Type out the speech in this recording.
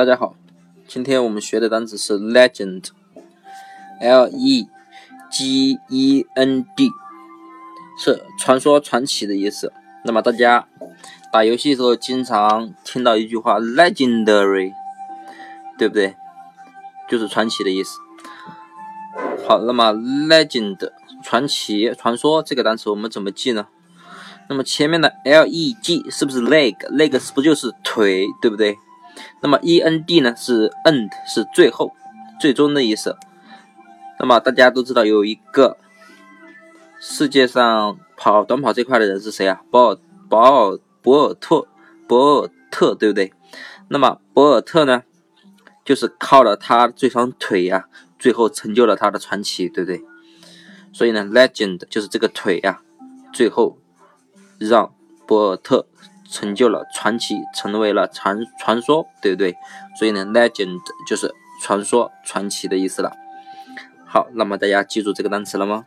大家好，今天我们学的单词是 legend，L E G E N D，是传说、传奇的意思。那么大家打游戏的时候经常听到一句话 legendary，对不对？就是传奇的意思。好，那么 legend 传奇、传说这个单词我们怎么记呢？那么前面的 L E G 是不是 leg？leg 是不就是腿，对不对？那么 E N D 呢？是 end，是最后、最终的意思。那么大家都知道有一个世界上跑短跑最快的人是谁啊？博尔博尔博尔特博尔特，对不对？那么博尔特呢，就是靠了他这双腿呀，最后成就了他的传奇，对不对？所以呢，legend 就是这个腿呀，最后。让博尔特成就了传奇，成为了传传说，对不对？所以呢，legend 就是传说、传奇的意思了。好，那么大家记住这个单词了吗？